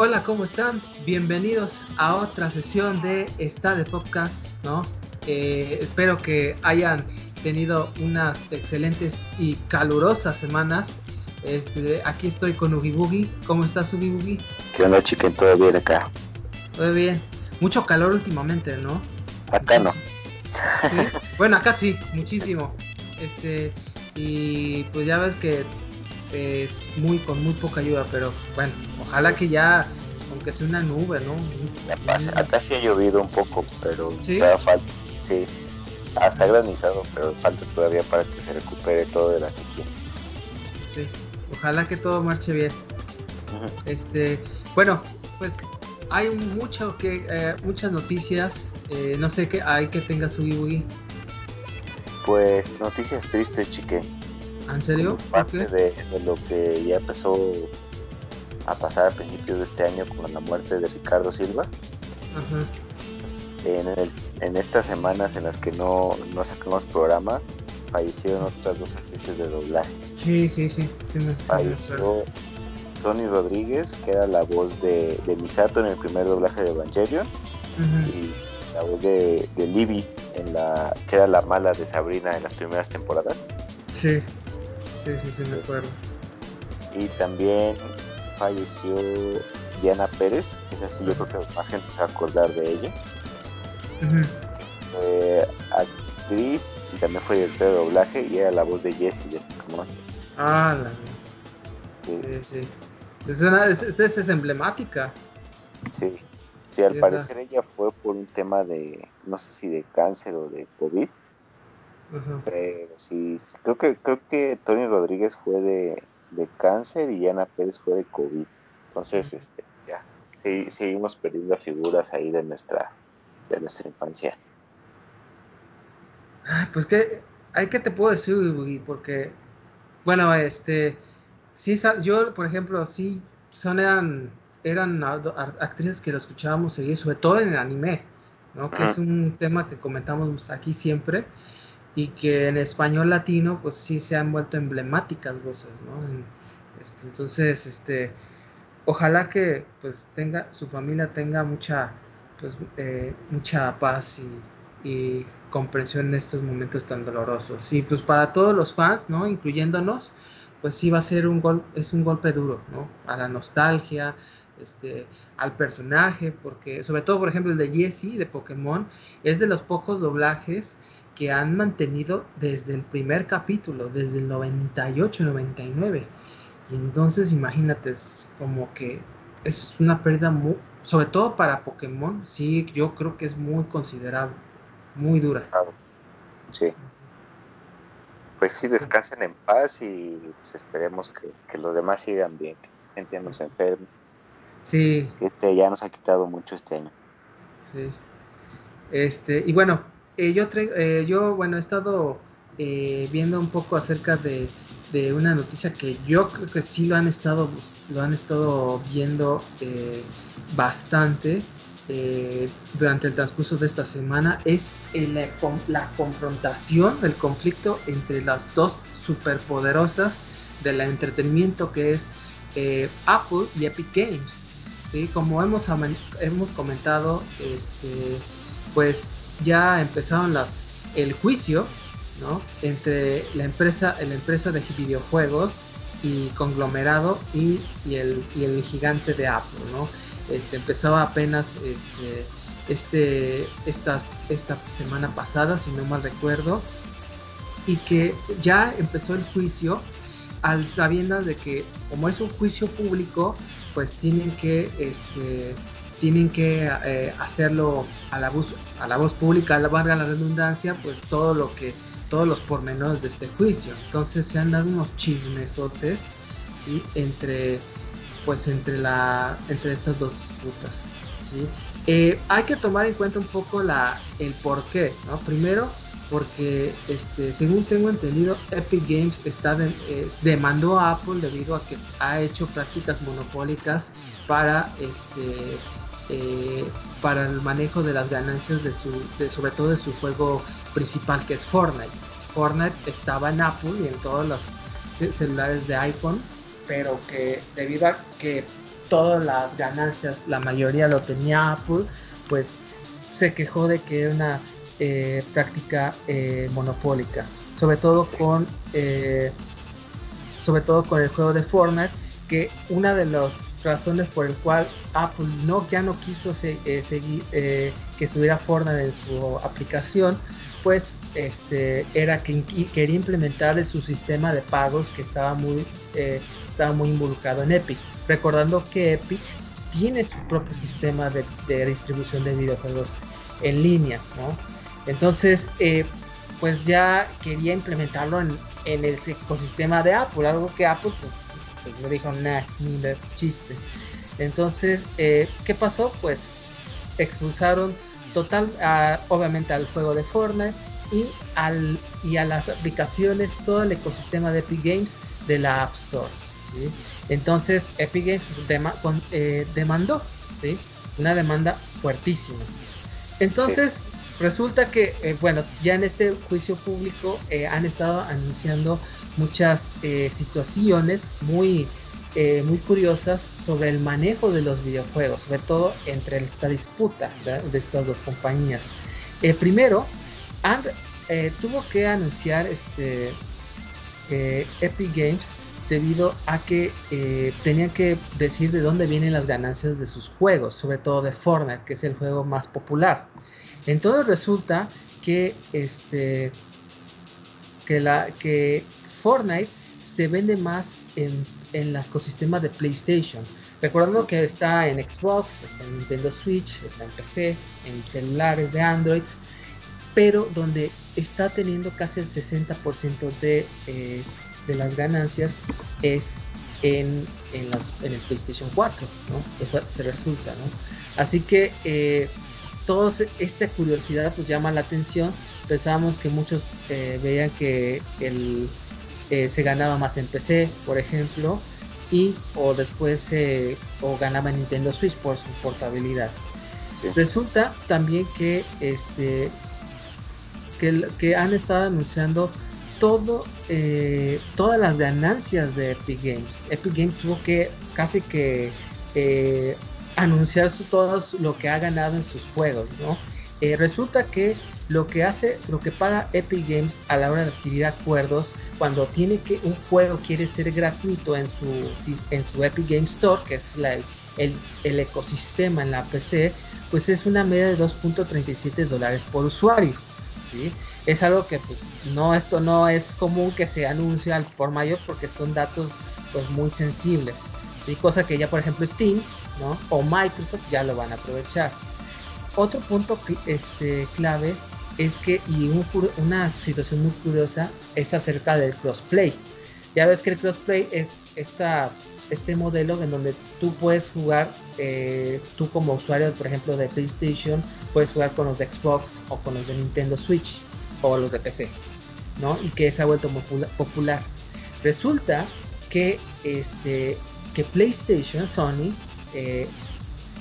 Hola, ¿cómo están? Bienvenidos a otra sesión de Esta de Podcast, ¿no? Eh, espero que hayan tenido unas excelentes y calurosas semanas. Este, aquí estoy con Ugi Boogie. ¿Cómo estás, Ugi Boogie? ¿Qué onda, chiquen? ¿Todo bien acá? Todo bien. Mucho calor últimamente, ¿no? Acá no. Bueno, acá sí, muchísimo. Este, y pues ya ves que es muy con muy poca ayuda, pero bueno, ojalá que ya, aunque sea una nube, ¿no? Acá sí ha llovido un poco, pero ¿Sí? falta, sí, hasta granizado, pero falta todavía para que se recupere todo de la sequía. Sí, ojalá que todo marche bien. Este, bueno, pues hay mucho que, eh, muchas noticias, eh, no sé qué hay que tenga su. Pues noticias tristes, chique. ¿En serio? Parte de, de, lo que ya empezó a pasar a principios de este año con la muerte de Ricardo Silva. Ajá. Pues, en, el, en, estas semanas en las que no, no sacamos programa, fallecieron otras dos actrices de doblaje. Sí, sí, sí. sí me, Falleció Tony Rodríguez, que era la voz de, de, Misato en el primer doblaje de Evangelion, uh -huh. y la voz de, de Libby, en la, que era la mala de Sabrina en las primeras temporadas. Sí. Sí, sí, sí, me acuerdo. Y también falleció Diana Pérez, es así, yo creo que más gente se va a acordar de ella. Uh -huh. Fue actriz y también fue directora de doblaje y era la voz de Jessie de Pokémon. Ah, la sí, sí. sí. Es, una, es, es, es, emblemática. Sí, sí, al parecer ella fue por un tema de, no sé si de cáncer o de COVID. Uh -huh. Pero sí, creo que creo que Tony Rodríguez fue de, de cáncer y Ana Pérez fue de COVID. Entonces, este, ya, sí, seguimos perdiendo figuras ahí de nuestra, de nuestra infancia. Pues que, hay que te puedo decir, porque, bueno, este, sí, yo, por ejemplo, sí, son, eran, eran actrices que lo escuchábamos seguir, sobre todo en el anime, ¿no? Que uh -huh. es un tema que comentamos aquí siempre y que en español latino pues sí se han vuelto emblemáticas voces, ¿no? Entonces, este, ojalá que pues tenga, su familia tenga mucha, pues, eh, mucha paz y, y, comprensión en estos momentos tan dolorosos. Y pues para todos los fans, ¿no? Incluyéndonos, pues sí va a ser un gol, es un golpe duro, ¿no? A la nostalgia, este, al personaje, porque sobre todo, por ejemplo, el de Jessie de Pokémon es de los pocos doblajes que han mantenido desde el primer capítulo, desde el 98, 99. Y entonces imagínate, es como que es una pérdida muy, sobre todo para Pokémon, sí, yo creo que es muy considerable, muy dura. Claro. Sí. Pues sí, descansen en paz y pues esperemos que, que, los demás sigan bien, que la gente no se enferme. Sí. Este ya nos ha quitado mucho este año. Sí. Este, y bueno, eh, yo, eh, yo, bueno, he estado eh, viendo un poco acerca de, de, una noticia que yo creo que sí lo han estado, lo han estado viendo bastante durante el transcurso de esta semana, es la, la, confrontación, el conflicto entre las dos superpoderosas del entretenimiento que es Apple y Epic Games. ¿sí? Como hemos, hemos comentado, este, pues ya empezaron las, el juicio ¿no? entre la empresa, la empresa de videojuegos y conglomerado y, el, y el gigante de Apple. ¿no? Este, empezaba apenas este, este, estas, esta semana pasada, si no mal recuerdo, y que ya empezó el juicio al sabiendo de que como es un juicio público, pues tienen que este, tienen que eh, hacerlo a la voz a la voz pública, la valga la redundancia, pues todo lo que todos los pormenores de este juicio. Entonces se han dado unos chismesotes, ¿sí? Entre pues entre la entre estas dos disputas, ¿sí? Eh, hay que tomar en cuenta un poco la el por qué, ¿no? Primero porque este según tengo entendido Epic Games está de, demandó a Apple debido a que ha hecho prácticas monopólicas para este eh, para el manejo de las ganancias de su de, sobre todo de su juego principal que es Fortnite. Fortnite estaba en Apple y en todos los celulares de iPhone pero que debido a que todas las ganancias, la mayoría lo tenía Apple, pues se quejó de que era una eh, práctica eh, monopólica, sobre todo con sobre todo con el juego de Fortnite, que una de las razones por el cual Apple no ya no quiso seguir que estuviera Fortnite en su aplicación pues este era que quería implementar su sistema de pagos que estaba muy eh, estaba muy involucrado en Epic recordando que Epic tiene su propio sistema de, distribución de videojuegos en línea ¿no? entonces eh, pues ya quería implementarlo en, el ecosistema de Apple algo que Apple pues, pues le dijo nah ni chiste entonces eh, qué pasó pues expulsaron total, obviamente al juego de Fortnite y, al, y a las aplicaciones, todo el ecosistema de Epic Games de la App Store. Entonces Epic Games eh, demandó una demanda fuertísima. Entonces resulta que, eh, bueno, ya en este juicio público eh, han estado anunciando muchas situaciones muy eh, muy curiosas sobre el manejo de los videojuegos, sobre todo entre esta disputa de estas dos compañías. Eh, primero, eh, tuvo que anunciar este Epic Games debido a que tenían que decir de dónde vienen las ganancias de sus juegos, sobre todo de Fortnite, que es el juego más popular. Entonces resulta que este que Fortnite se vende más en el ecosistema de PlayStation. Recordando que está en Xbox, está en Nintendo Switch, está en PC, en celulares de Android, pero donde está teniendo casi el 60% de, eh, de las ganancias es en, el PlayStation 4, ¿no? Eso se resulta, ¿no? Así que eh, toda esta curiosidad pues llama la atención. Pensábamos que muchos eh, veían que el eh, se ganaba más en PC, por ejemplo, y o después o ganaba en Nintendo Switch por su portabilidad. Resulta también que este que, que han estado anunciando todo eh, todas las ganancias de Epic Games. Epic Games tuvo que casi que eh, anunciar todo lo que ha ganado en sus juegos, ¿no? resulta que lo que hace, lo que paga Epic Games a la hora de adquirir acuerdos cuando tiene que un juego quiere ser gratuito en su en su Epic Games Store, que es la, el, el, ecosistema en la PC, pues es una media de 2.37 dólares por usuario. ¿sí? Es algo que pues no esto no es común que se anuncie al por mayor porque son datos pues muy sensibles. ¿sí? Cosa que ya por ejemplo Steam ¿no? o Microsoft ya lo van a aprovechar. Otro punto este, clave es que, y una situación muy curiosa es acerca del crossplay. Ya ves que el crossplay es esta, este modelo en donde tú puedes jugar, eh, tú como usuario, por ejemplo, de PlayStation, puedes jugar con los de Xbox o con los de Nintendo Switch o los de PC, ¿no? Y que se ha vuelto popular. Resulta que, este, que PlayStation, Sony, eh,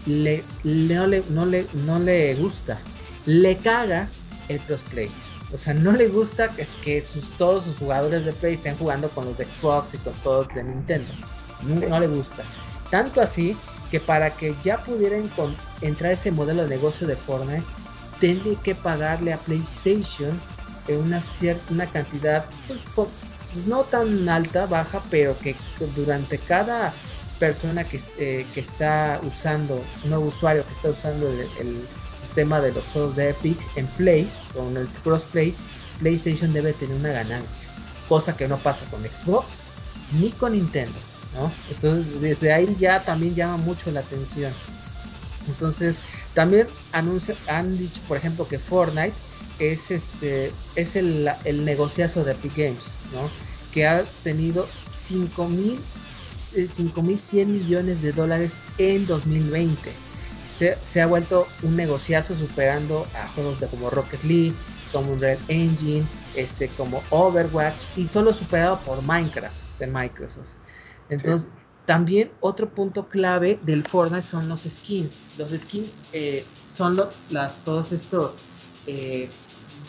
le, no, le, no, le, no le gusta, le caga el crossplay. O sea, no le gusta que, que sus, todos sus jugadores de Play estén jugando con los de Xbox y con todos de Nintendo. No, le gusta. Tanto así que para que ya pudieran entrar ese modelo de negocio de Fortnite, tiene que pagarle a PlayStation una cierta una cantidad, pues, no tan alta, baja, pero que durante cada persona que, eh, que está usando, un nuevo usuario que está usando el tema de los juegos de Epic en Play, con el crossplay, PlayStation debe tener una ganancia, cosa que no pasa con Xbox ni con Nintendo, ¿no? Entonces desde ahí ya también llama mucho la atención. Entonces también anuncia, han dicho, por ejemplo, que Fortnite es este es el, el negociazo de Epic Games, ¿no? Que ha tenido 5000 5.100 eh, millones de dólares en 2020 se, ha vuelto un negociazo superando a juegos de como Rocket League, como Red Engine, este, como Overwatch y solo superado por Minecraft de Microsoft. Entonces, también otro punto clave del Fortnite son los skins. Los skins eh, son las, todos estos, eh,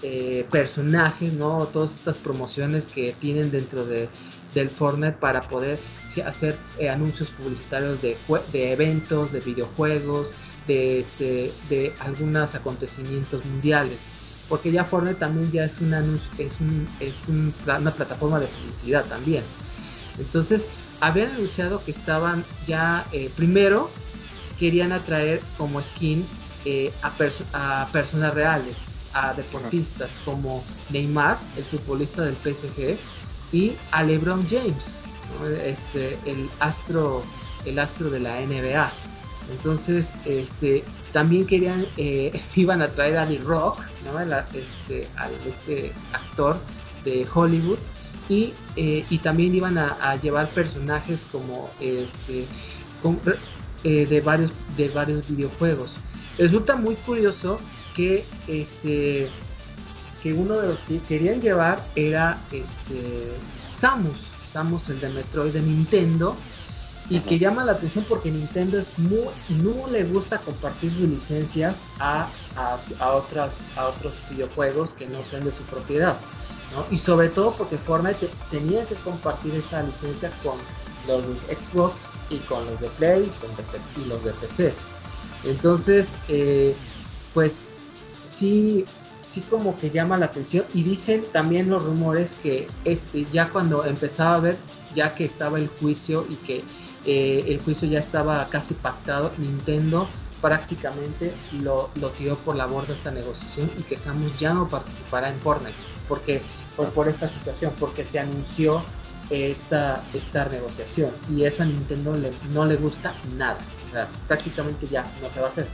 eh, personajes, ¿no? Todas estas promociones que tienen dentro de, del Fortnite para poder hacer eh, anuncios publicitarios de, de, eventos, de videojuegos, de, este, de algunos acontecimientos mundiales. Porque ya Fortnite también ya es, una, es, un, es una plataforma de publicidad también. Entonces, habían anunciado que estaban ya, eh, primero, querían atraer como skin a, a personas reales, a deportistas como Neymar, el futbolista del PSG, y a LeBron James, este, el astro, el astro de la NBA. Entonces, este, también querían, eh, iban a traer a The Rock, ¿no? este, este actor de Hollywood, y, eh, y también iban a, llevar personajes como este, eh, de varios de varios videojuegos. Resulta muy curioso que este que uno de los que querían llevar era este Samus, Samus el de Metroid de Nintendo y que llama la atención porque Nintendo es muy, no le gusta compartir sus licencias a, a, otras, a otros videojuegos que no sean de su propiedad. ¿no? Y sobre todo porque Fortnite tenía que compartir esa licencia con los de Xbox y con los de Play y, con y los de PC. Entonces, eh, pues sí, sí como que llama la atención y dicen también los rumores que este, ya cuando empezaba a ver, ya que estaba el juicio y que eh, el juicio ya estaba casi pactado, Nintendo prácticamente lo, lo, tiró por la borda esta negociación y que Samus ya no participará en Fortnite. Porque por, por esta situación, porque se anunció esta, esta negociación y eso a Nintendo no le gusta nada, prácticamente ya no se va a hacer.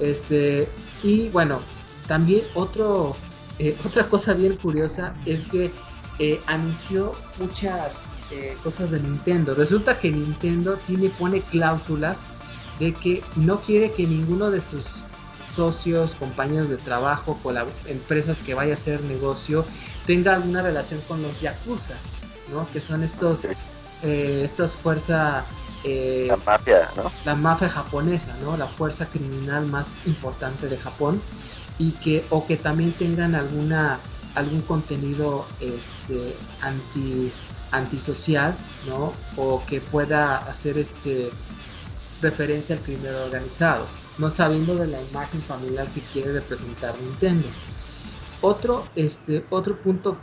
Este, y bueno, también otro, eh, otra cosa bien curiosa es que eh, anunció muchas eh, cosas de Nintendo. Resulta que Nintendo tiene, pone cláusulas de que no quiere que ninguno de sus socios, compañeros de trabajo, empresas que vaya a hacer negocio, tenga alguna relación con los Yakuza, ¿no? Que son estos, estas fuerzas la mafia, ¿no? La mafia japonesa, ¿no? La fuerza criminal más importante de Japón y que o que también tengan alguna algún contenido este anti antisocial no o que pueda hacer este referencia al crimen organizado no sabiendo de la imagen familiar que quiere representar Nintendo otro este otro punto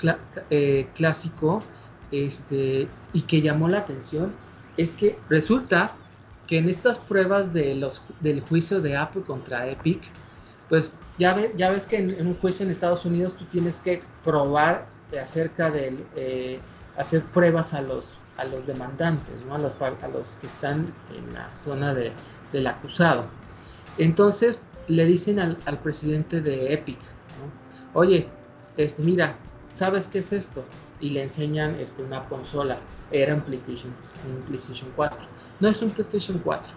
eh, clásico este y que llamó la atención es que resulta que en estas pruebas de los del juicio de Apple contra Epic pues ya, ya ves que en, un juicio en Estados Unidos tú tienes que probar acerca de eh, hacer pruebas a los, a los demandantes, ¿no? a, los, a los que están en la zona de, del acusado. Entonces le dicen al, al presidente de Epic, oye, este, mira, ¿sabes qué es esto? Y le enseñan este, una consola, era un PlayStation, un PlayStation 4. No es un PlayStation 4.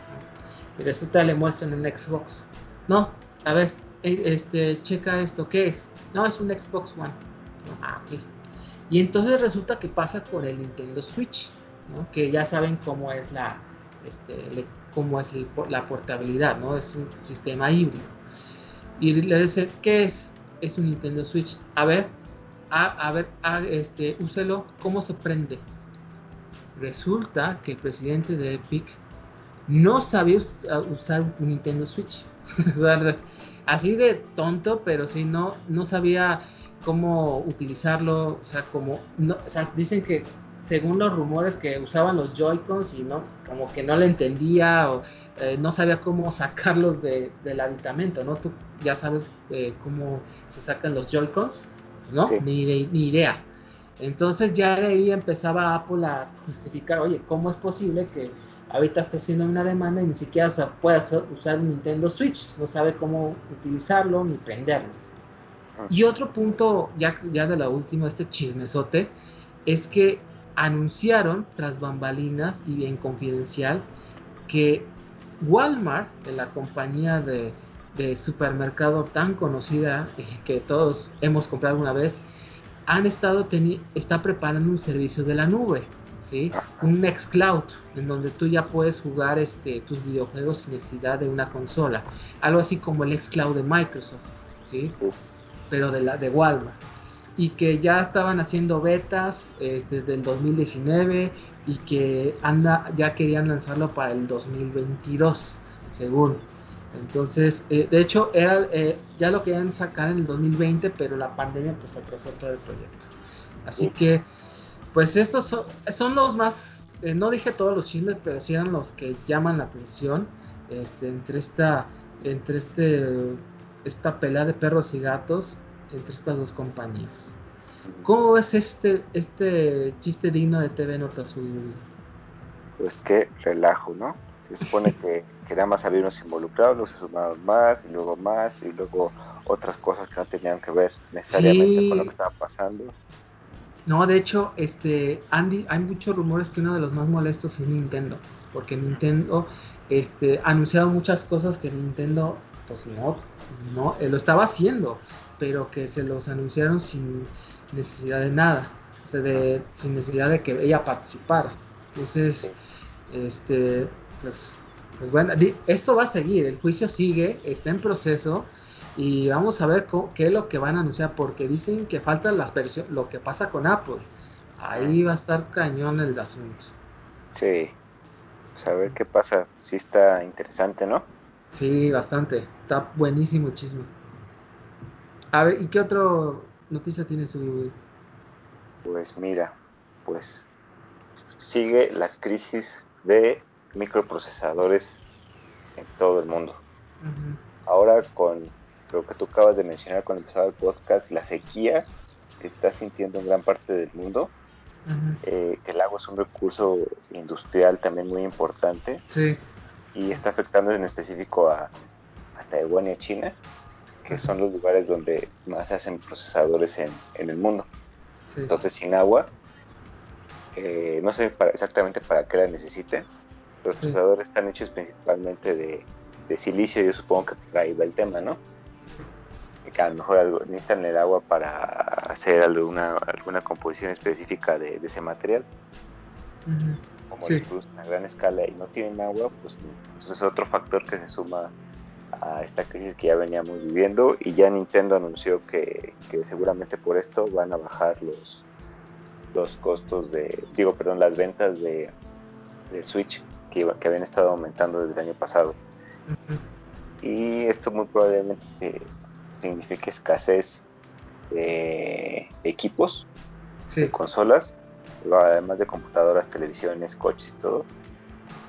Y resulta le muestran un Xbox. No, a ver, eh, este, checa esto, ¿qué es? No, es un Xbox One. Ah, ok. Y entonces resulta que pasa con el Nintendo Switch, que ya saben cómo es la, este, cómo es la portabilidad, ¿no? Es un sistema híbrido. Y le dice, ¿qué es? Es un Nintendo Switch. A ver, a, ver, este, úselo, ¿cómo se prende? Resulta que el presidente de Epic no sabía usar un Nintendo Switch. así de tonto, pero sí no, no sabía cómo utilizarlo, o sea, como, no, dicen que según los rumores que usaban los Joy-Cons y no, como que no le entendía o eh, no sabía cómo sacarlos de, del aditamento, ¿no? Tú ya sabes eh, cómo se sacan los Joy-Cons, ¿no? Ni, ni idea. Entonces ya de ahí empezaba Apple a justificar, oye, ¿cómo es posible que ahorita está haciendo una demanda y ni siquiera puede usar un Nintendo Switch, no sabe cómo utilizarlo ni prenderlo. Ah. Y otro punto, ya, ya de la última, este chismesote, es que anunciaron tras bambalinas y bien confidencial que Walmart, la compañía de, supermercado tan conocida eh, que todos hemos comprado una vez, han estado está preparando un servicio de la nube ¿sí? Un Nextcloud, en donde tú ya puedes jugar este, tus videojuegos sin necesidad de una consola. Algo así como el Xcloud de Microsoft, ¿sí? pero de la de Walmart y que ya estaban haciendo betas desde el 2019 y que anda ya querían lanzarlo para el 2022 según entonces eh, de hecho era eh, ya lo querían sacar en el 2020 pero la pandemia pues atrasó todo el proyecto así que pues estos son, los más eh, no dije todos los chismes pero sí eran los que llaman la atención este entre esta entre este esta pelea de perros y gatos entre estas dos compañías. ¿Cómo ves este, este chiste digno de TV Nota Azul? Pues qué relajo, ¿no? Se supone que, que nada más había unos involucrados, los se sumaron más, y luego más, y luego otras cosas que no tenían que ver necesariamente con lo que estaba pasando. No, de hecho, este, Andy, hay muchos rumores que uno de los más molestos es Nintendo, porque Nintendo este, ha anunciado muchas cosas que Nintendo, pues no, no, lo estaba haciendo, pero que se los anunciaron sin necesidad de nada, o sea, de, sin necesidad de que ella participara. Entonces, este, pues, pues bueno, esto va a seguir, el juicio sigue, está en proceso y vamos a ver qué es lo que van a anunciar, porque dicen que faltan las versiones, lo que pasa con Apple. Ahí va a estar cañón el asunto. Sí, pues a ver qué pasa. Sí está interesante, ¿no? Sí, bastante. Está buenísimo chisme. A ver, ¿y qué otra noticia tienes hoy? Pues mira, pues sigue la crisis de microprocesadores en todo el mundo. Ahora con lo que tú acabas de mencionar cuando empezaba el podcast, la sequía que está sintiendo en gran parte del mundo, eh, el agua es un recurso industrial también muy importante. Sí y está afectando en específico a, Taiwán y a China, que son los lugares donde más se hacen procesadores en, el mundo. Entonces, sin agua, eh, no sé exactamente para qué la necesiten. Los procesadores están hechos principalmente de, silicio, yo supongo que por ahí va el tema, ¿no? Que a lo mejor necesitan el agua para hacer alguna, alguna composición específica de, ese material como sí. a gran escala y no tienen agua, pues entonces es otro factor que se suma a esta crisis que ya veníamos viviendo y ya Nintendo anunció que, seguramente por esto van a bajar los, los costos de, digo, perdón, las ventas de, del Switch que, que habían estado aumentando desde el año pasado. Y esto muy probablemente signifique escasez de equipos, de consolas además de computadoras, televisiones, coches y todo,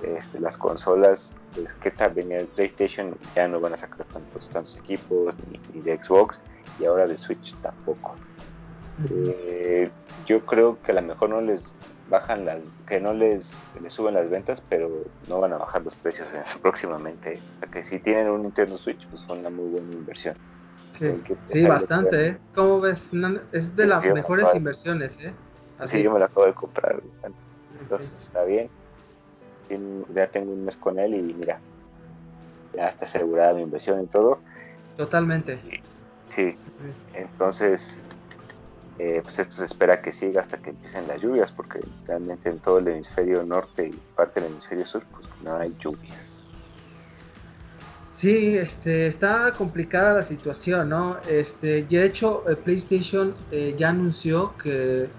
este, las consolas, pues que también el PlayStation ya no van a sacar tantos, tantos equipos, ni, de Xbox, y ahora de Switch tampoco. Eh, yo creo que a lo mejor no les bajan las, que no les, les suben las ventas, pero no van a bajar los precios próximamente. que si tienen un Nintendo Switch, pues fue una muy buena inversión. Sí, bastante, ¿eh? ¿Cómo ves? es de las mejores inversiones, ¿eh? Así yo me lo acabo de comprar. Entonces está bien. Ya tengo un mes con él y mira, ya está asegurada mi inversión y todo. Totalmente. sí. entonces, eh, pues esto se espera que siga hasta que empiecen las lluvias, porque realmente en todo el hemisferio norte y parte del hemisferio sur, pues no hay lluvias. Sí, este, está complicada la situación, ¿no? Este, de hecho, PlayStation eh, ya anunció que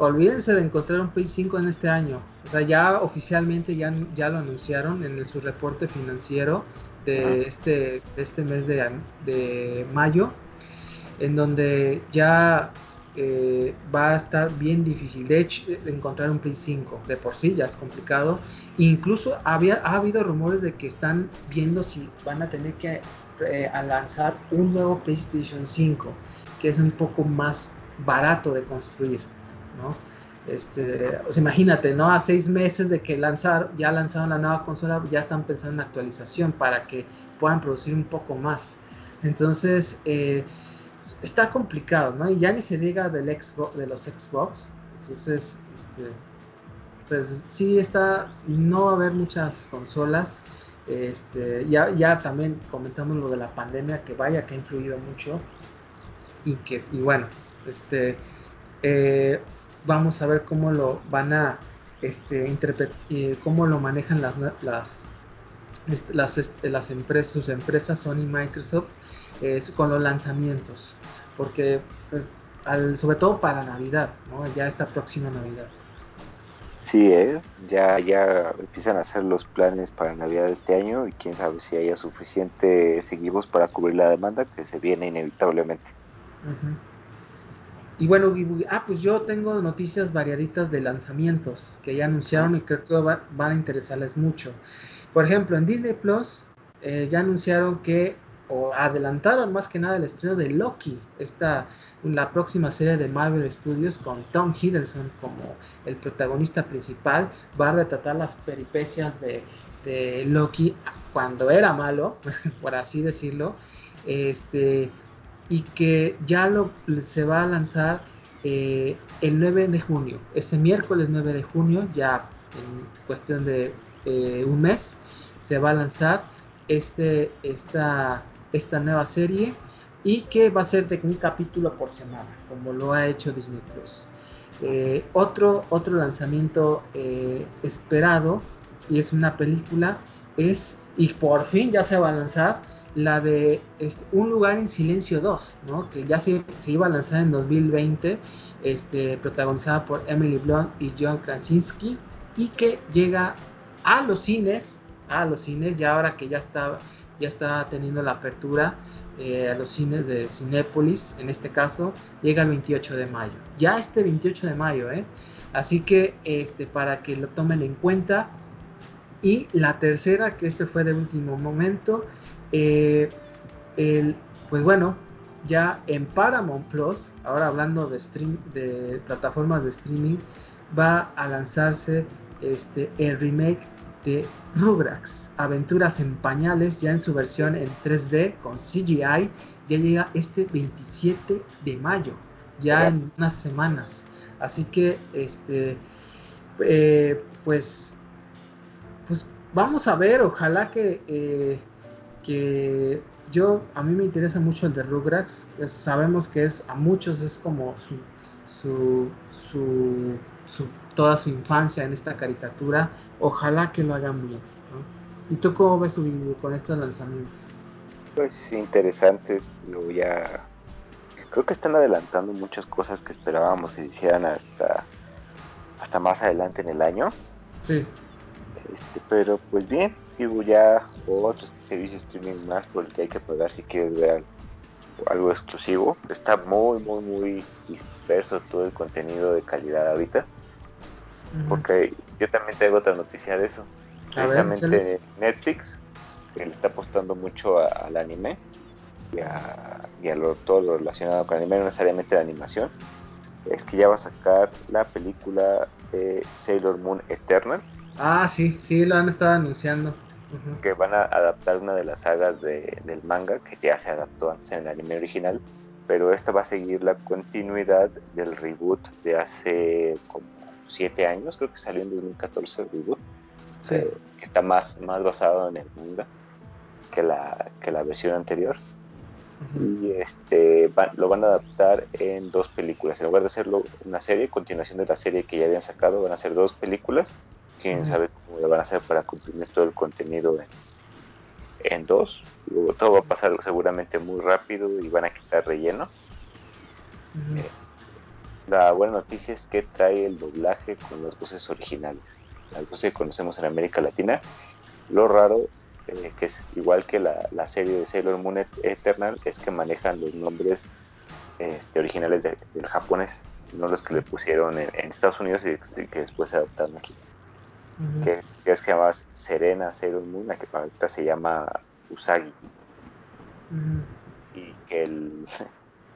olvídense de encontrar un Play 5 en este año. O sea, ya oficialmente ya, ya lo anunciaron en su reporte financiero de este, este mes de, mayo, en donde ya eh, va a estar bien difícil. De hecho, encontrar un Play 5 de por sí ya es complicado. Incluso había, ha habido rumores de que están viendo si van a tener que eh, lanzar un nuevo PlayStation 5, que es un poco más barato de construir. ¿no? Este, imagínate, ¿no? A seis meses de que lanzar, ya lanzaron la nueva consola, ya están pensando en actualización para que puedan producir un poco más. Entonces, eh, está complicado, ¿no? Y ya ni se diga del Xbox, de los Xbox. Entonces, este, pues sí está, no va a haber muchas consolas. Este, ya, ya también comentamos lo de la pandemia, que vaya que ha influido mucho. Y que, y bueno, este, eh, vamos a ver cómo lo van a este, interpretar, cómo lo manejan las, las, las, las, empresas, sus empresas Sony y Microsoft con los lanzamientos. porque pues, al, sobre todo para Navidad, ¿no? Ya esta próxima Navidad. Sí, ¿eh? ya, ya empiezan a hacer los planes para Navidad de este año y quién sabe si haya suficiente seguimos para cubrir la demanda que se viene inevitablemente. Y bueno, ah, pues yo tengo noticias variaditas de lanzamientos que ya anunciaron y creo que van a interesarles mucho. Por ejemplo, en Disney Plus eh, ya anunciaron que, o adelantaron más que nada el estreno de Loki, esta, la próxima serie de Marvel Studios con Tom Hiddleston como el protagonista principal. Va a retratar las peripecias de, Loki cuando era malo, por así decirlo. Este, y que ya lo, se va a lanzar eh, el 9 de junio, ese miércoles 9 de junio, ya en cuestión de eh, un mes, se va a lanzar este, esta, esta nueva serie y que va a ser de un capítulo por semana, como lo ha hecho Disney Plus. Eh, otro, otro lanzamiento esperado, y es una película, es, y por fin ya se va a lanzar, la de este, Un lugar en silencio 2, ¿no? que ya se, se, iba a lanzar en 2020, este, protagonizada por Emily Blunt y John Krasinski, y que llega a los cines, a los cines, ya ahora que ya está, ya está teniendo la apertura eh, a los cines de Cinépolis, en este caso, llega el 28 de mayo. Ya este 28 de mayo, ¿eh? Así que este, para que lo tomen en cuenta. Y la tercera, que este fue de último momento, eh, el, pues bueno, ya en Paramount Plus, ahora hablando de, stream, de plataformas de streaming, va a lanzarse este, el remake de Rugrats, Aventuras en Pañales, ya en su versión en 3D con CGI, ya llega este 27 de mayo, ya en unas semanas. Así que, este, eh, pues, pues vamos a ver, ojalá que eh, que yo, a mí me interesa mucho el de Rugrats, sabemos que es, a muchos es como su, su, su, toda su infancia en esta caricatura, ojalá que lo hagan bien. ¿Y tú cómo ves su con estos lanzamientos? Pues interesantes, luego ya creo que están adelantando muchas cosas que esperábamos que hicieran hasta hasta más adelante en el año. Sí. Este, pero pues bien, digo ya otros servicios streaming más por el que hay que pagar si quieres ver algo exclusivo. Está muy, muy, muy disperso todo el contenido de calidad ahorita. Porque yo también tengo otra noticia de eso. Precisamente Netflix, que le está apostando mucho al anime y a, todo lo relacionado con anime, no necesariamente la animación. Es que ya va a sacar la película de Sailor Moon Eternal Ah, sí, sí, lo han estado anunciando. Que van a adaptar una de las sagas de, del manga que ya se adaptó antes en el anime original, pero esta va a seguir la continuidad del reboot de hace como siete años, creo que salió en 2014 el reboot, que está más, más basado en el manga que la, que la versión anterior. Y este lo van a adaptar en dos películas. En lugar de hacerlo una serie, continuación de la serie que ya habían sacado, van a ser dos películas quién sabe cómo lo van a hacer para comprimir todo el contenido en, dos. Luego todo va a pasar seguramente muy rápido y van a quitar relleno. Eh, la buena noticia es que trae el doblaje con las voces originales, las voces que conocemos en América Latina. Lo raro, eh, que es igual que la, serie de Sailor Moon Eternal, es que manejan los nombres este, originales del japonés, no los que le pusieron en, Estados Unidos y que después se adaptaron aquí que, es, que Serena Sailor Moon, la que ahorita se llama Usagi. Y que el,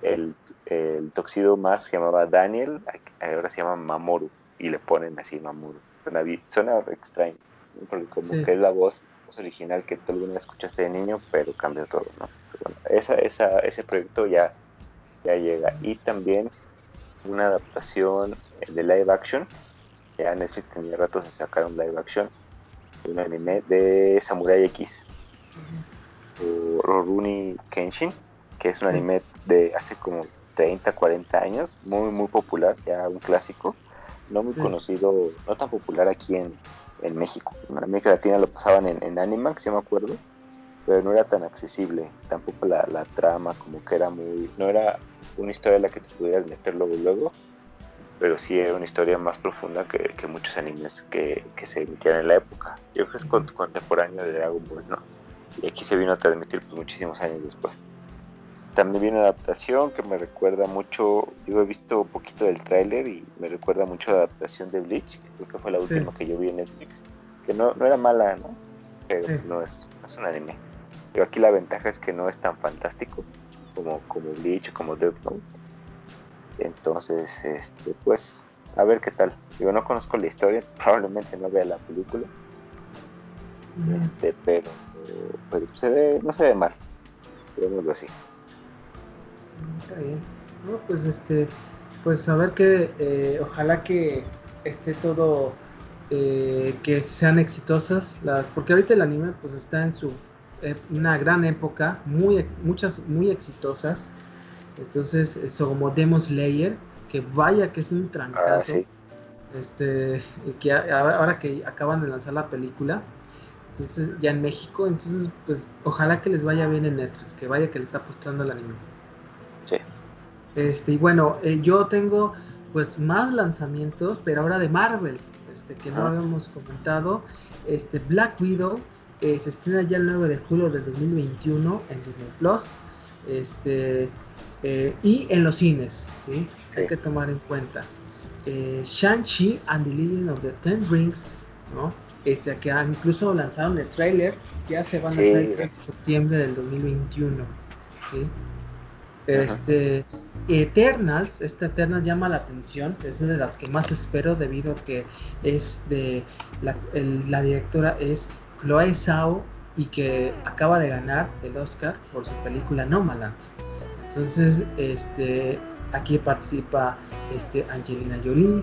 el, el, toxido más se llamaba Daniel, ahora se llama Mamoru, y le ponen así Mamoru. Suena, suena extraño, porque como que es la voz, original que tú alguna vez escuchaste de niño, pero cambió todo, ¿no? esa, esa, ese proyecto ya, ya llega. Y también una adaptación de live action ya Netflix tenía rato de sacar un live action de un anime de Samurai X o Roruni Kenshin que es un anime de hace como 30, 40 años muy muy popular, ya un clásico no muy conocido, no tan popular aquí en, en México en América Latina lo pasaban en, en Animax, yo me acuerdo pero no era tan accesible, tampoco la, la, trama como que era muy, no era una historia la que te pudieras meter luego luego, pero sí era una historia más profunda que, que muchos animes que, que, se emitían en la época. Yo creo que es contemporáneo de Dragon Ball, ¿no? Y aquí se vino a transmitir pues, muchísimos años después. También viene una adaptación que me recuerda mucho, yo he visto un poquito del tráiler y me recuerda mucho a la adaptación de Bleach, que creo que fue la última que yo vi en Netflix, que no, no era mala, ¿no? Pero no, es, no es un anime. Pero aquí la ventaja es que no es tan fantástico como, como Bleach, como Death Note. Entonces, este, pues, a ver qué tal. Yo no conozco la historia, probablemente no vea la película. Este, pero, pero se ve, no se ve mal. Digámoslo así. Está bien. No, pues este, pues a ver que eh, ojalá que esté todo, eh, que sean exitosas las, porque ahorita el anime pues está en su eh, una gran época, muy, muchas muy exitosas. Entonces, eso como Demon Slayer, que vaya que es un trancazo. Ah, este, que ahora que acaban de lanzar la película, entonces ya en México, entonces pues ojalá que les vaya bien en Netflix, que vaya que le está apostando el anime. Sí. Este, y bueno, eh, yo tengo pues más lanzamientos, pero ahora de Marvel, este, que no habíamos comentado. Este, Black Widow eh, se estrena ya el 9 de julio del 2021 en Disney Plus. Este, eh, y en los cines, ¿sí? Hay que tomar en cuenta. Shang-Chi and the Legend of the Ten Rings, ¿no? Este, que incluso lanzaron el trailer, ya se van a hacer en septiembre del 2021, ¿sí? Este, Eternals, esta Eternals llama la atención, es de las que más espero debido a que es de la, directora es Chloe Zhao y que acaba de ganar el Oscar por su película Nomadland. Entonces, este, aquí participa este, Angelina Jolie,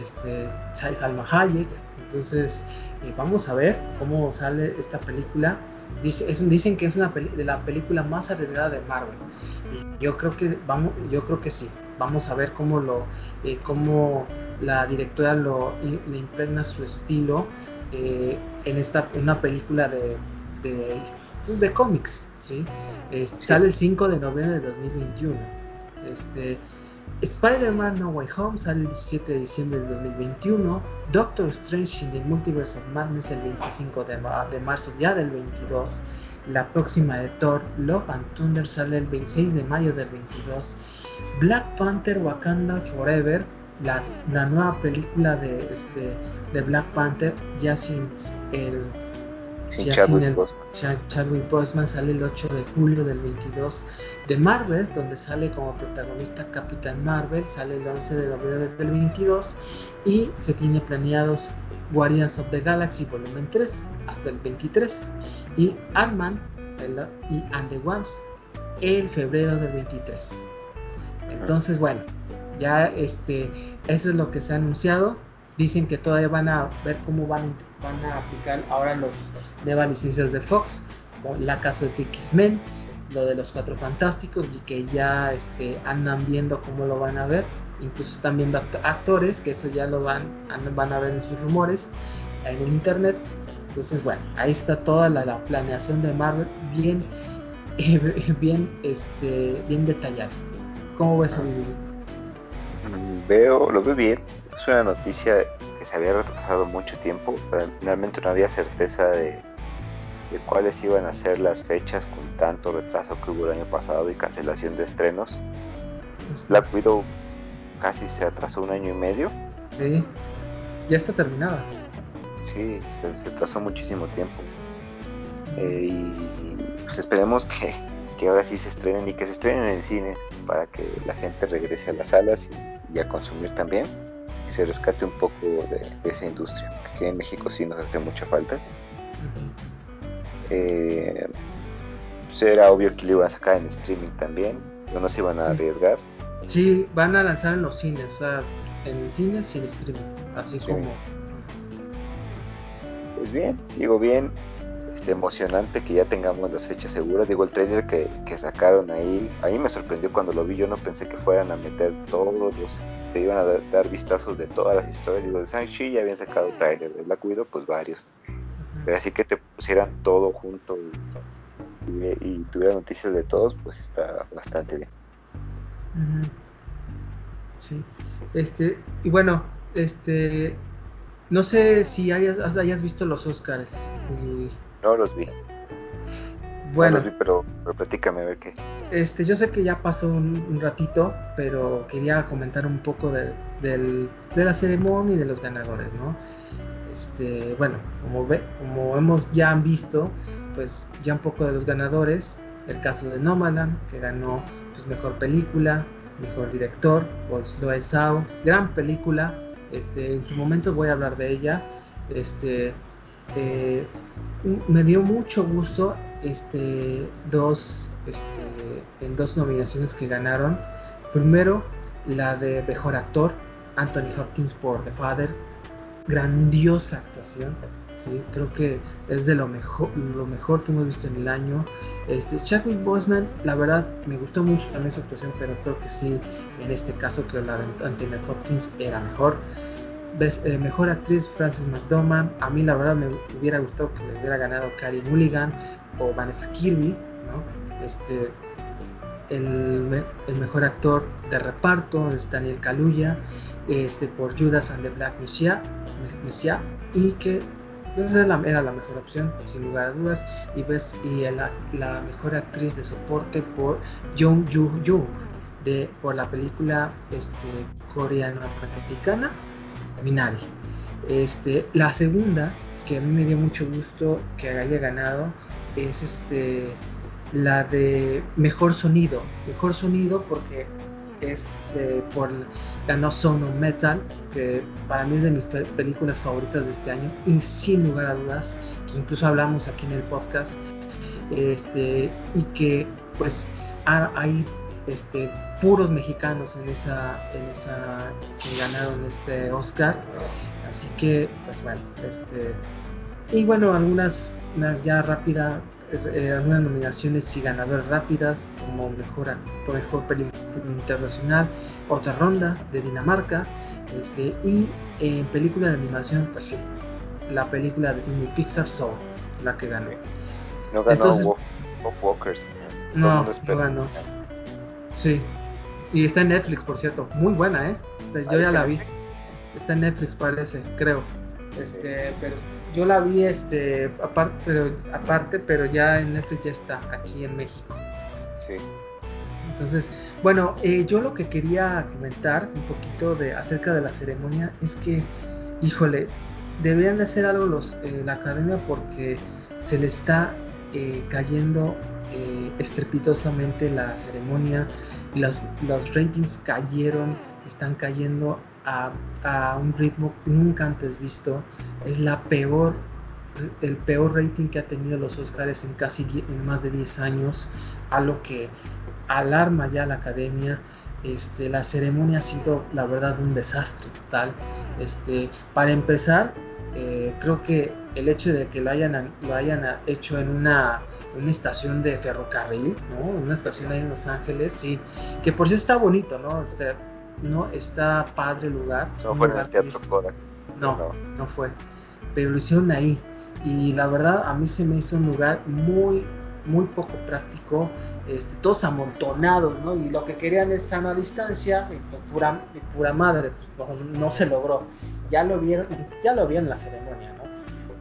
este, Salma Hayek. Entonces, eh, vamos a ver cómo sale esta película. Dicen que es una de la película más arriesgada de Marvel yo creo que vamos, yo creo que sí. Vamos a ver cómo lo, eh, cómo la directora lo le impregna su estilo eh, en esta, una película de, de, pues, de cómics, ¿sí? Sale el 5 de noviembre de 2021. Este, Spider-Man No Way Home sale el 17 de diciembre de 2021. Doctor Strange in the Multiverse of Madness el 25 de, de marzo ya del 22. La próxima de Thor, Love and Thunder, sale el 26 de mayo del 22. Black Panther Wakanda Forever, la, nueva película de, este, de Black Panther, ya sin el sin Chadwick, Boseman. sale el 8 de julio del 22 de Marvel, donde sale como protagonista Capitán Marvel, sale el 11 de noviembre del 22 y se tiene planeados Guardians of the Galaxy volumen 3 hasta el 23 y Ant-Man y And the en febrero del 23. Entonces, bueno, ya este, eso es lo que se ha anunciado. Dicen que todavía van a ver cómo van, van a aplicar ahora las nuevas licencias de Fox, la caso de X-Men, lo de los Cuatro Fantásticos, y que ya este, andan viendo cómo lo van a ver. Incluso están viendo actores, que eso ya lo van, van a ver en sus rumores en el internet. Entonces, bueno, ahí está toda la, planeación de Marvel bien, bien, este, bien detallada. ¿Cómo ves, Oliver? Mm, veo, lo veo bien. Es una noticia que se había retrasado mucho tiempo, pero finalmente no había certeza de, de cuáles iban a ser las fechas con tanto retraso que hubo el año pasado y cancelación de estrenos. Black Widow casi se atrasó un año y medio. Sí, ya está terminada sí, se, trazó muchísimo tiempo. Eh, y pues esperemos que, ahora sí se estrenen y que se estrenen en cines para que la gente regrese a las salas y, a consumir también y se rescate un poco de, esa industria, que en México sí nos hace mucha falta. Eh, pues era obvio que lo iban a sacar en streaming también, no se iban a arriesgar. Sí, van a lanzar en los cines, o sea, en cines y en streaming, así como pues bien, digo bien, emocionante que ya tengamos las fechas seguras. Digo, el trailer que, sacaron ahí, a mí me sorprendió cuando lo vi. Yo no pensé que fueran a meter todos los, te iban a dar, vistazos de todas las historias. Digo, de Shang-Chi ya habían sacado trailer, de Black Widow, pues varios. Pero así que te pusieran todo junto y, y, tuviera noticias de todos, pues está bastante bien. Sí. Este, y bueno, este, no sé si hayas, hayas visto los Oscars. No los vi. Bueno. pero, platícame a ver qué. Este, yo sé que ya pasó un, ratito, pero quería comentar un poco de, la ceremonia y de los ganadores, ¿no? Este, bueno, como, ve, como hemos ya visto, pues ya un poco de los ganadores, el caso de Nomaland, que ganó pues, mejor película, mejor director, pues lo Sao, gran película, este, en su momento voy a hablar de ella, este, eh, me dio mucho gusto este, dos, este, en dos nominaciones que ganaron. Primero, la de mejor actor, Anthony Hopkins por The Father. Grandiosa actuación. Creo que es de lo mejor, lo mejor que hemos visto en el año. Este, Chadwick Boseman, la verdad, me gustó mucho también su actuación, pero creo que sí, en este caso, que la de Anthony Hopkins era mejor. Eh, mejor actriz Frances McDormand. A mí la verdad me hubiera gustado que le hubiera ganado Carrie Mulligan o Vanessa Kirby. Este, el, mejor actor de reparto es Daniel Kaluuya este, por Judas and the Black Messiah, y que esa era la, mejor opción, sin lugar a dudas. Y, ves, y la, mejor actriz de soporte por Jung Joo de, por la película este, coreano-americana Minari. Este, la segunda, que a mí me dio mucho gusto que haya ganado, es este, la de mejor sonido. Mejor sonido porque es por ganó Sound Metal, que para mí es de mis películas favoritas de este año, y sin lugar a dudas, que incluso hablamos aquí en el podcast, este, y que pues hay este, puros mexicanos en esa, en esa que ganaron este Oscar. Así que, pues bueno, este. Y bueno, algunas ya rápida, eh, algunas nominaciones y ganadores rápidas, como mejor, mejor película internacional, otra ronda de Dinamarca, este, y en película de animación, pues sí, la película de Disney Pixar Soul, la que ganó. No ganó Entonces, Walkers. No, no ganó. Sí. Y está en Netflix, por cierto. Muy buena, ¿eh? Yo ya la vi. Está en Netflix, parece, creo. Este, pero yo la vi este aparte, pero, aparte, pero ya en Netflix ya está aquí en México. Sí. Entonces, bueno, eh, yo lo que quería comentar un poquito de acerca de la ceremonia es que, híjole, deberían de hacer algo los eh, la academia porque se le está eh, cayendo eh, estrepitosamente la ceremonia, los, los ratings cayeron, están cayendo a, un ritmo nunca antes visto. Es la peor, el peor rating que ha tenido los Oscars en casi en más de 10 años, a lo que alarma ya la academia. Este, la ceremonia ha sido la verdad un desastre total. Este, para empezar, eh, creo que el hecho de que lo hayan, lo hayan hecho en una una estación de ferrocarril, ¿no? Una estación ahí en Los Ángeles, sí. Que por cierto está bonito, ¿no? O sea, no está padre el lugar. No fue en el Teatro No, no, no fue. Pero lo hicieron ahí. Y la verdad, a mí se me hizo un lugar muy, muy poco práctico. Este, todos amontonados, ¿no? Y lo que querían es sana distancia, y pues, pura, pura madre, pues, no, se logró. Ya lo vieron, ya lo vieron en la ceremonia, ¿no?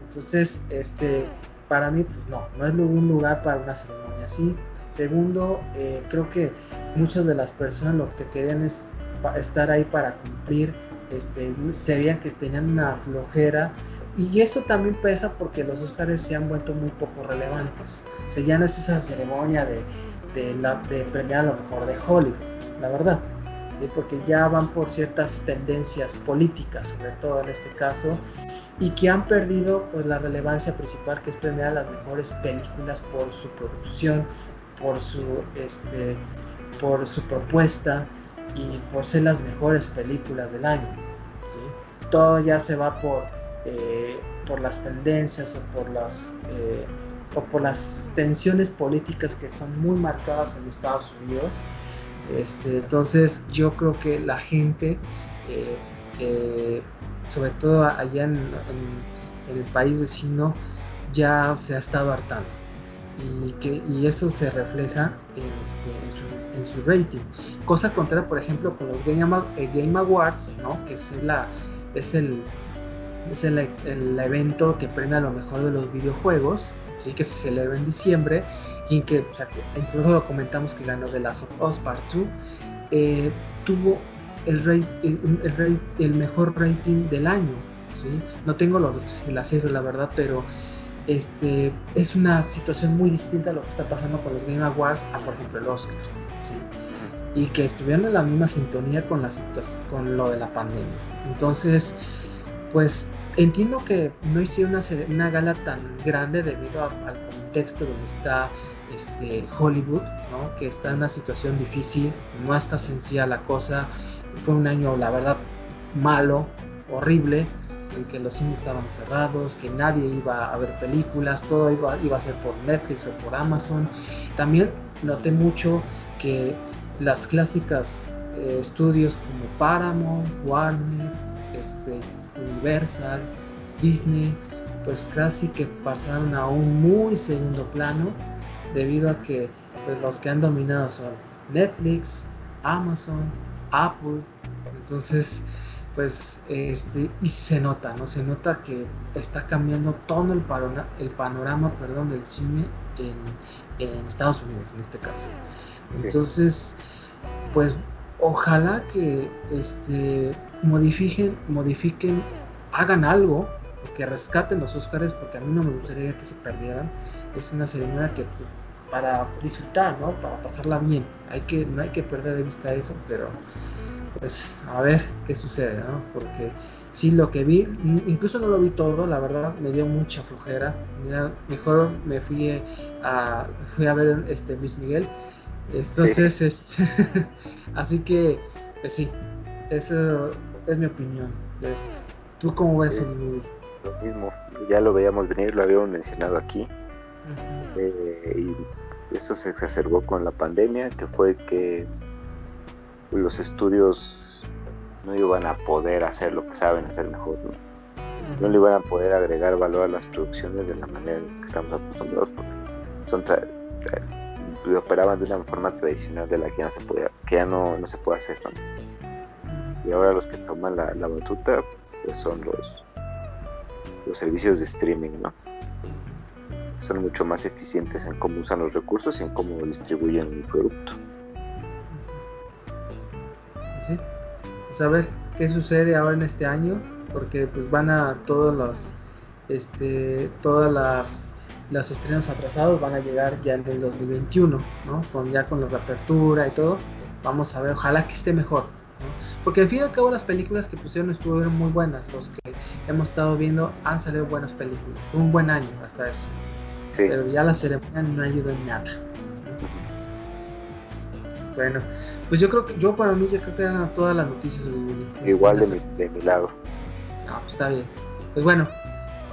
Entonces, este, para mí, pues no, no es un lugar para una ceremonia así. Segundo, eh, creo que muchas de las personas lo que querían es estar ahí para cumplir, este, se veían que tenían una flojera y eso también pesa porque los Oscars se han vuelto muy poco relevantes. O sea, ya no es esa ceremonia de, de, de premiar lo mejor de Hollywood, la verdad. ¿Sí? Porque ya van por ciertas tendencias políticas, sobre todo en este caso, y que han perdido pues la relevancia principal que es premiar las mejores películas por su producción, por su este por su propuesta y por ser las mejores películas del año. Todo ya se va por, eh, por las tendencias o por las eh, o por las tensiones políticas que son muy marcadas en Estados Unidos. Este, entonces yo creo que la gente eh, sobre todo allá en, el país vecino, ya se ha estado hartando. y, que, y eso se refleja en, este, su, rating. Cosa contraria, por ejemplo, con los Game, eh, Game Awards, ¿no? que es, la, es, el, es el, el, evento que prende a lo mejor de los videojuegos, ¿sí? que se celebra en diciembre, y que incluso lo comentamos que ganó The Last of Us Part 2, eh, tuvo el, el, el, mejor rating del año. ¿sí? No tengo los, la cifra, la verdad, pero este, es una situación muy distinta a lo que está pasando con los Game Awards a, por ejemplo, el Oscar. ¿sí? Y que estuvieron en la misma sintonía con, la con lo de la pandemia. Entonces, pues entiendo que no hicieron una, una gala tan grande debido al contexto donde está este, Hollywood, que está en una situación difícil, no está sencilla la cosa. Fue un año, la verdad, malo, horrible que los cines estaban cerrados, que nadie iba a ver películas, todo iba, iba a ser por Netflix o por Amazon. También noté mucho que las clásicas eh, estudios como Paramount, Warner, este, Universal, Disney, pues casi que pasaron a un muy segundo plano debido a que pues, los que han dominado son Netflix, Amazon, Apple. Entonces, pues este y se nota, ¿no? Se nota que está cambiando todo el, el panorama, perdón, del cine en, Estados Unidos, en este caso. Entonces, pues ojalá que este modifiquen, modifiquen, hagan algo, que rescaten los Oscars, porque a mí no me gustaría que se perdieran. Es una ceremonia que pues, para disfrutar, ¿no? Para pasarla bien. Hay que, no hay que perder de vista eso, pero pues a ver qué sucede, ¿no? Porque sí, lo que vi, incluso no lo vi todo, la verdad, me dio mucha flojera. Mira, mejor me fui a, fui a ver este Luis Miguel. Entonces, este, así que, pues sí, eso es mi opinión de esto. ¿Tú cómo ves el Lo mismo, ya lo veíamos venir, lo habíamos mencionado aquí. Eh, y esto se exacerbó con la pandemia, que fue que los estudios no iban a poder hacer lo que saben hacer mejor, ¿no? No le iban a poder agregar valor a las producciones de la manera en que estamos acostumbrados, porque son operaban de una forma tradicional de la que ya no se, podía, que ya no, no se puede hacer. Y ahora los que toman la, la batuta pues son los, los servicios de streaming, ¿no? Son mucho más eficientes en cómo usan los recursos y en cómo distribuyen el producto. saber qué sucede ahora en este año, porque pues van a todos los, este, todas las, los estrenos atrasados van a llegar ya en el 2021, ¿no? Con, ya con la reapertura y todo, vamos a ver, ojalá que esté mejor, Porque al fin y al cabo las películas que pusieron estuvieron muy buenas, los que hemos estado viendo han salido buenas películas, fue un buen año hasta eso. Pero ya la ceremonia no ayudó en nada. Bueno, pues yo creo que, yo para mí, yo creo que eran todas las noticias de Igual de mi, de mi lado. No, pues está bien. Pues bueno,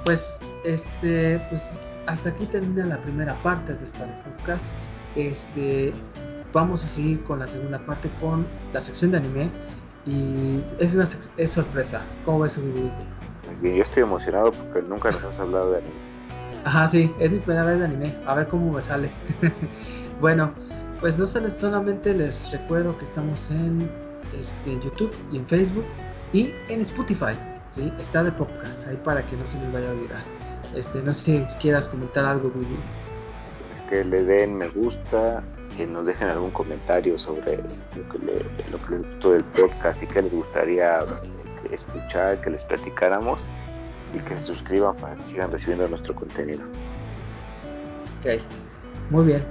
pues este, pues hasta aquí termina la primera parte de esta podcast. Este, vamos a seguir con la segunda parte con la sección de anime y es una es sorpresa. ¿Cómo ves, Muy Bien, yo estoy emocionado porque nunca nos has hablado de anime. Ajá, sí, es mi primera vez de anime. A ver cómo me sale. bueno, pues no solamente les recuerdo que estamos en este, YouTube y en Facebook y en Spotify. ¿sí? Está de podcast ahí para que no se les vaya a olvidar. Este, no sé si quieras comentar algo, Vivi. Es que le den me gusta, que nos dejen algún comentario sobre lo que, les gustó del podcast y que les gustaría escuchar, que les platicáramos y que se suscriban para que sigan recibiendo nuestro contenido. Ok, muy bien.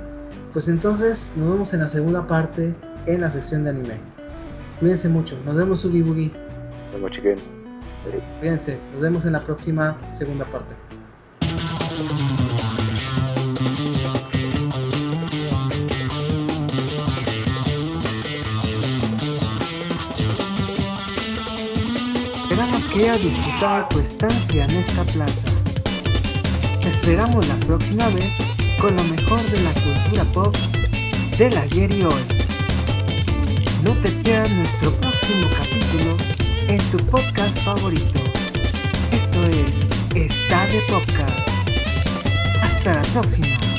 Pues entonces nos vemos en la segunda parte en la sección de anime. Cuídense mucho, nos vemos Ugi Boogie. Nos vemos chiquen. Cuídense, nos vemos en la próxima segunda parte. Disfrutado tu estancia en esta plaza. Te esperamos la próxima vez con lo mejor de la cultura pop del ayer y hoy. No te pierdas nuestro próximo capítulo en tu podcast favorito. Esto es Está de Podcast. Hasta la próxima.